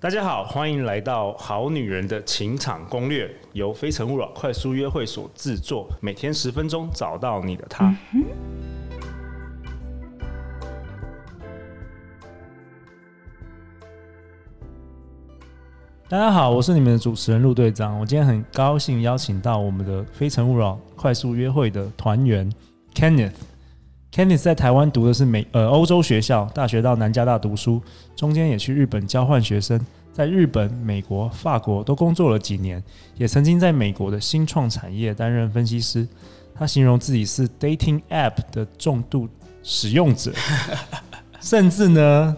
大家好，欢迎来到《好女人的情场攻略》，由非诚勿扰快速约会所制作，每天十分钟，找到你的他。大家好，我是你们的主持人陆队长。我今天很高兴邀请到我们的非诚勿扰快速约会的团员 Kenneth。Kenneth 在台湾读的是美呃欧洲学校，大学到南加大读书，中间也去日本交换学生，在日本、美国、法国都工作了几年，也曾经在美国的新创产业担任分析师。他形容自己是 dating app 的重度使用者，甚至呢，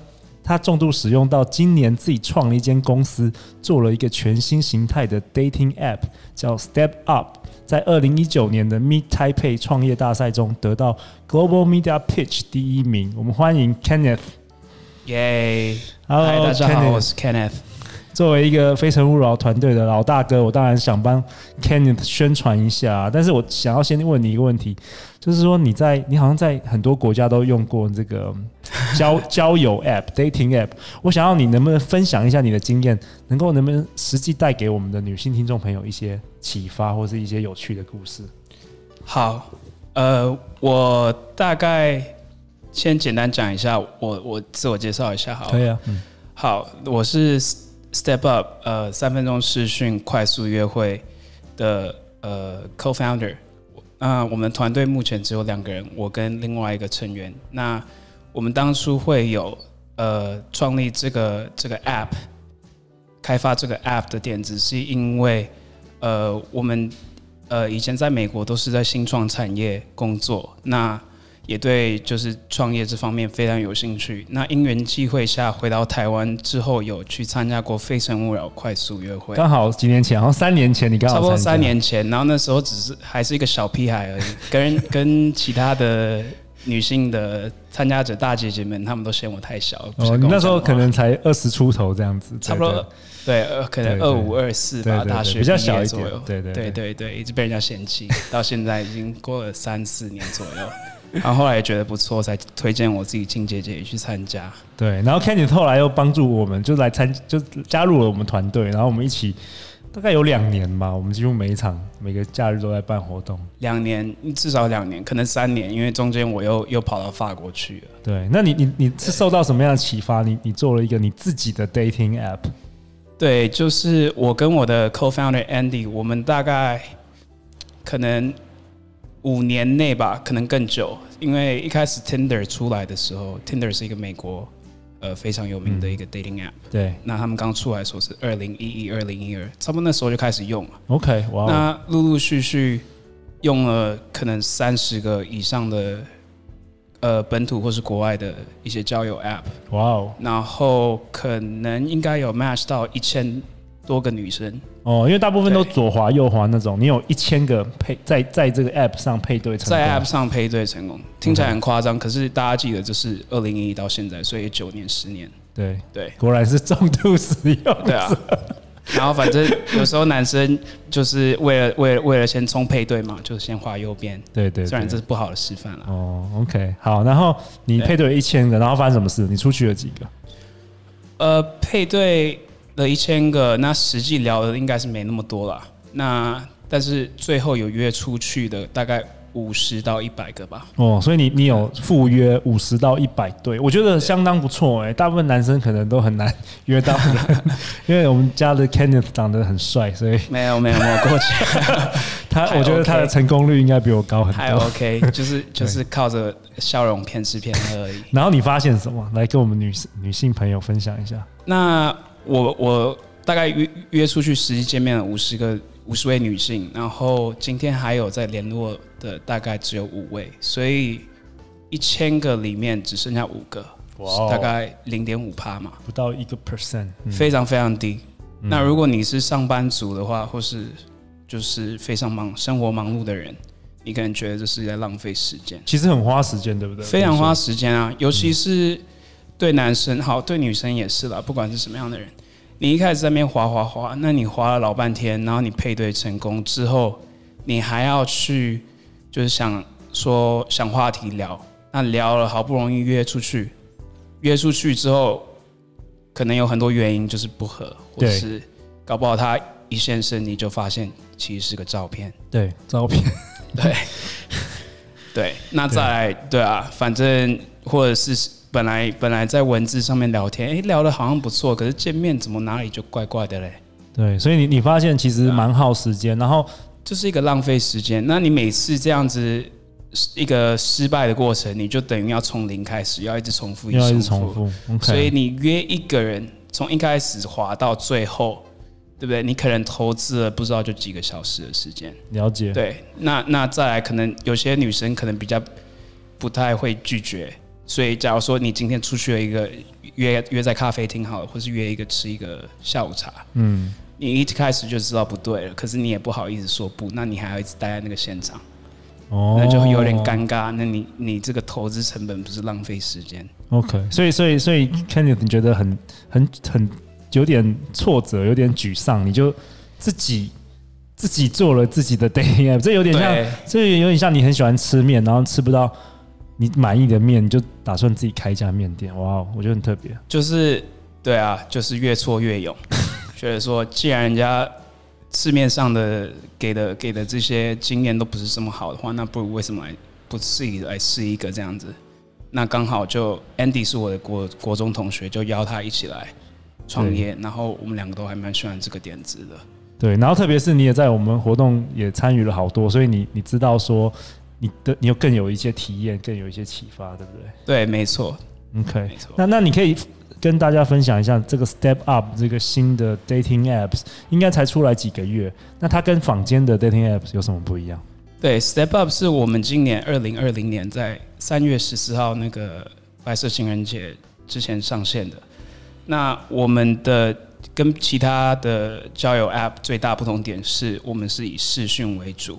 他重度使用到今年自己创了一间公司，做了一个全新形态的 dating app，叫 Step Up。在二零一九年的 Meet Taipei 创业大赛中得到 Global Media Pitch 第一名。我们欢迎 Kenneth。耶！Hello，大家好，我是 Kenneth。作为一个非诚勿扰团队的老大哥，我当然想帮 Kenneth 宣传一下。但是我想要先问你一个问题，就是说你在你好像在很多国家都用过这个 交交友 App、Dating App。我想要你能不能分享一下你的经验，能够能不能实际带给我们的女性听众朋友一些启发，或是一些有趣的故事？好，呃，我大概先简单讲一下，我我自我介绍一下好，好，可以啊，嗯，好，我是。Step Up，呃，三分钟视讯快速约会的呃 Co-founder，那我们团队目前只有两个人，我跟另外一个成员。那我们当初会有呃创立这个这个 App，开发这个 App 的点子，是因为呃我们呃以前在美国都是在新创产业工作，那。也对，就是创业这方面非常有兴趣。那因缘际会下回到台湾之后，有去参加过《非诚勿扰》快速约会。刚好几年前，好像三年前你刚好差不多三年前，然后那时候只是还是一个小屁孩而已，跟 跟其他的女性的参加者大姐姐们，她们都嫌我太小。哦，你那时候可能才二十出头这样子，差不多对，可能二五二四吧，大学比较小一点。对对对对对，一直被人家嫌弃，到现在已经过了三四年左右。然后后来也觉得不错，才推荐我自己亲姐姐也去参加。对，然后 Kenneth 后来又帮助我们，就来参，就加入了我们团队。然后我们一起大概有两年吧，我们几乎每一场每个假日都在办活动。两年，至少两年，可能三年，因为中间我又又跑到法国去了。对，那你你你是受到什么样的启发？你你做了一个你自己的 dating app？对，就是我跟我的 co-founder Andy，我们大概可能。五年内吧，可能更久，因为一开始 Tinder 出来的时候，Tinder 是一个美国呃非常有名的一个 dating app。对，那他们刚出来的时候是二零一一、二零一二，差不多那时候就开始用了。OK，哇。那陆陆续续用了可能三十个以上的呃本土或是国外的一些交友 app。哇哦。然后可能应该有 match 到一千多个女生。哦，因为大部分都左滑右滑那种，你有一千个配在在这个 app 上配对成功，在 app 上配对成功，听起来很夸张，可是大家记得这是二零一一到现在，所以九年十年，对对，果然是重度使用，对啊。然后反正有时候男生就是为了为了为了先冲配对嘛，就先画右边，对，对对，虽然这是不好的示范了。哦，OK，好，然后你配对了一千个，然后发生什么事？你出去了几个？呃，配对。了一千个，那实际聊的应该是没那么多了。那但是最后有约出去的大概五十到一百个吧。哦，所以你你有赴约五十到一百对，我觉得相当不错哎。大部分男生可能都很难约到的，因为我们家的 Kenneth 长得很帅，所以没有没有没有过去。他我觉得他的成功率应该比我高很多。还 OK，就是就是靠着笑容骗吃骗喝而已。然后你发现什么？来跟我们女女性朋友分享一下。那。我我大概约约出去实际见面了五十个五十位女性，然后今天还有在联络的大概只有五位，所以一千个里面只剩下五个，大概零点五趴嘛，不到一个 percent，非常非常低。那如果你是上班族的话，或是就是非常忙生活忙碌的人，你可能觉得这是在浪费时间，其实很花时间，对不对？非常花时间啊，尤其是。对男生好，对女生也是啦。不管是什么样的人，你一开始在那边滑滑滑，那你滑了老半天，然后你配对成功之后，你还要去就是想说想话题聊，那聊了好不容易约出去，约出去之后，可能有很多原因就是不合，或是搞不好他一现身你就发现其实是个照片。对，照片。对。对，那再来对，对啊，反正或者是本来本来在文字上面聊天，哎，聊的好像不错，可是见面怎么哪里就怪怪的嘞？对，所以你你发现其实蛮耗时间，啊、然后就是一个浪费时间。那你每次这样子一个失败的过程，你就等于要从零开始，要一直重复，要一直重复。Okay、所以你约一个人从一开始滑到最后。对不对？你可能投资了不知道就几个小时的时间。了解。对，那那再来，可能有些女生可能比较不太会拒绝，所以假如说你今天出去了一个约约在咖啡厅好了，或是约一个吃一个下午茶，嗯，你一开始就知道不对了，可是你也不好意思说不，那你还要一直待在那个现场，哦，那就有点尴尬。那你你这个投资成本不是浪费时间？OK，所以所以所以 Kenneth 你觉得很很很。有点挫折，有点沮丧，你就自己自己做了自己的 dating app，这有点像，这有点像你很喜欢吃面，然后吃不到你满意的面，你就打算自己开一家面店。哇，我觉得很特别。就是对啊，就是越挫越勇，觉得说既然人家市面上的给的给的这些经验都不是这么好的话，那不如为什么来不自己来试一个这样子？那刚好就 Andy 是我的国国中同学，就邀他一起来。创业，然后我们两个都还蛮喜欢这个点子的。对，然后特别是你也在我们活动也参与了好多，所以你你知道说你的你又更有一些体验，更有一些启发，对不对？对，没错。OK，没错。那那你可以跟大家分享一下这个 Step Up 这个新的 Dating Apps，应该才出来几个月，那它跟坊间的 Dating Apps 有什么不一样？对，Step Up 是我们今年二零二零年在三月十四号那个白色情人节之前上线的。那我们的跟其他的交友 App 最大不同点是我们是以视讯为主，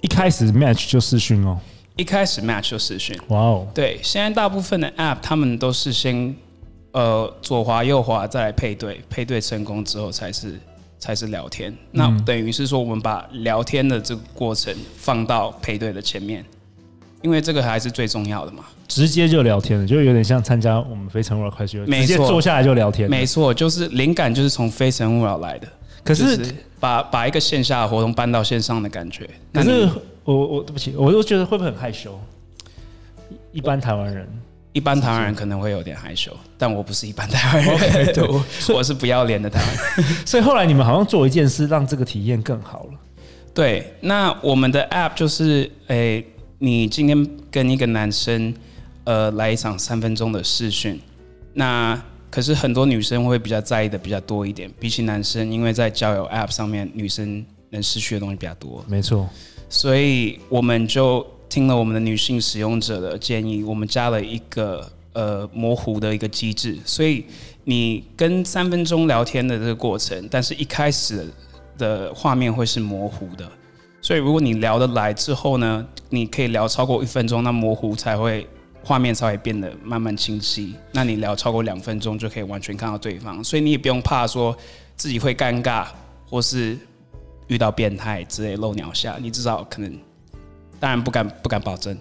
一开始 match 就视讯哦，一开始 match 就视讯，哇哦，对，现在大部分的 App 他们都是先呃左滑右滑再来配对，配对成功之后才是才是聊天，那等于是说我们把聊天的这个过程放到配对的前面。因为这个还是最重要的嘛，直接就聊天了，就有点像参加我们非诚勿扰快速约会，直接坐下来就聊天。没错，就是灵感就是从非诚勿扰来的。可是，是把把一个线下的活动搬到线上的感觉。可是我我对不起，我都觉得会不会很害羞？一般台湾人，一般台湾人可能会有点害羞，但我不是一般台湾人，okay, 对，我我是不要脸的台湾人。所以后来你们好像做一件事，让这个体验更好了。对，那我们的 App 就是诶。欸你今天跟一个男生，呃，来一场三分钟的试训，那可是很多女生会比较在意的比较多一点，比起男生，因为在交友 App 上面，女生能失去的东西比较多。没错，所以我们就听了我们的女性使用者的建议，我们加了一个呃模糊的一个机制，所以你跟三分钟聊天的这个过程，但是一开始的画面会是模糊的。所以，如果你聊得来之后呢，你可以聊超过一分钟，那模糊才会画面才会变得慢慢清晰。那你聊超过两分钟，就可以完全看到对方。所以你也不用怕说自己会尴尬，或是遇到变态之类露鸟下，你至少可能。当然不敢不敢保证，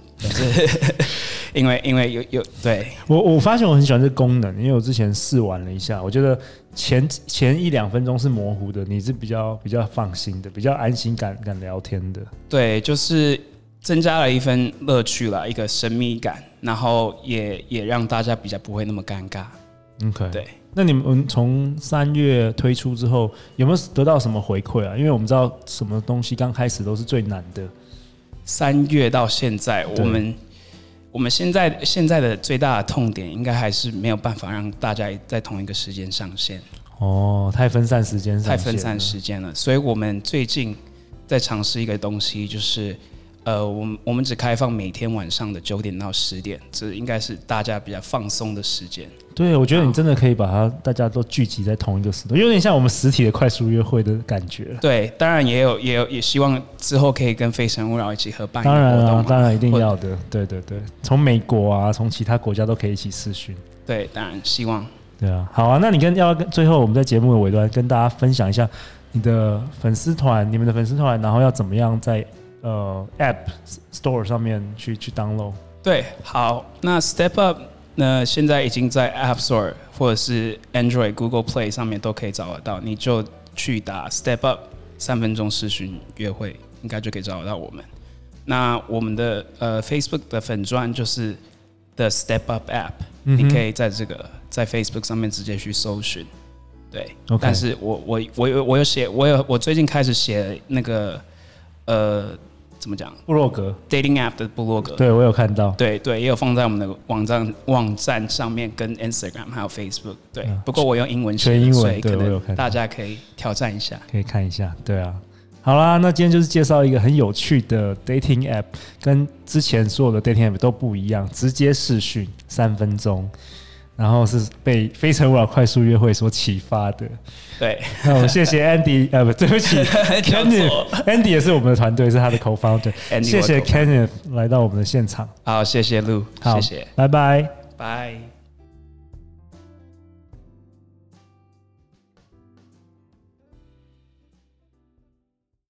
因为因为有有对我我发现我很喜欢这功能，因为我之前试玩了一下，我觉得前前一两分钟是模糊的，你是比较比较放心的，比较安心敢敢聊天的。对，就是增加了一份乐趣啦，一个神秘感，然后也也让大家比较不会那么尴尬。OK，对。那你们从三月推出之后，有没有得到什么回馈啊？因为我们知道什么东西刚开始都是最难的。三月到现在，我们我们现在现在的最大的痛点，应该还是没有办法让大家在同一个时间上线。哦，太分散时间，太分散时间了。所以我们最近在尝试一个东西，就是。呃，我们我们只开放每天晚上的九点到十点，这应该是大家比较放松的时间。对，我觉得你真的可以把它大家都聚集在同一个时段，有点像我们实体的快速约会的感觉。对，当然也有也有也希望之后可以跟非诚勿扰一起合办。当然啊，当然一定要的。对对对，从美国啊，从其他国家都可以一起试训。对，当然希望。对啊，好啊，那你跟要跟最后我们在节目的尾端跟大家分享一下你的粉丝团，你们的粉丝团，然后要怎么样在。呃，App Store 上面去去 download。对，好，那 Step Up 那现在已经在 App Store 或者是 Android、Google Play 上面都可以找得到，你就去打 Step Up 三分钟视讯约会，应该就可以找得到我们。那我们的呃 Facebook 的粉钻就是 The Step Up App，嗯、你可以在这个在 Facebook 上面直接去搜寻。对.但是我我我有我有写，我有我最近开始写那个呃怎么讲？部落格 dating app 的部落格。对，我有看到。对对，也有放在我们的网站网站上面，跟 Instagram 还有 Facebook。对，嗯、不过我用英文写，全英文，所以可能对，我有看。大家可以挑战一下，可以看一下。对啊，好啦，那今天就是介绍一个很有趣的 dating app，跟之前所有的 dating app 都不一样，直接视讯三分钟。然后是被《非诚勿扰》快速约会所启发的。对，那我谢谢 Andy，呃，不，对不起，Kenneth，Andy 也是我们的团队，是他的 co-founder。谢谢 Kenneth 来到我们的现场。好，谢谢 Lu，好，谢谢，拜拜，拜。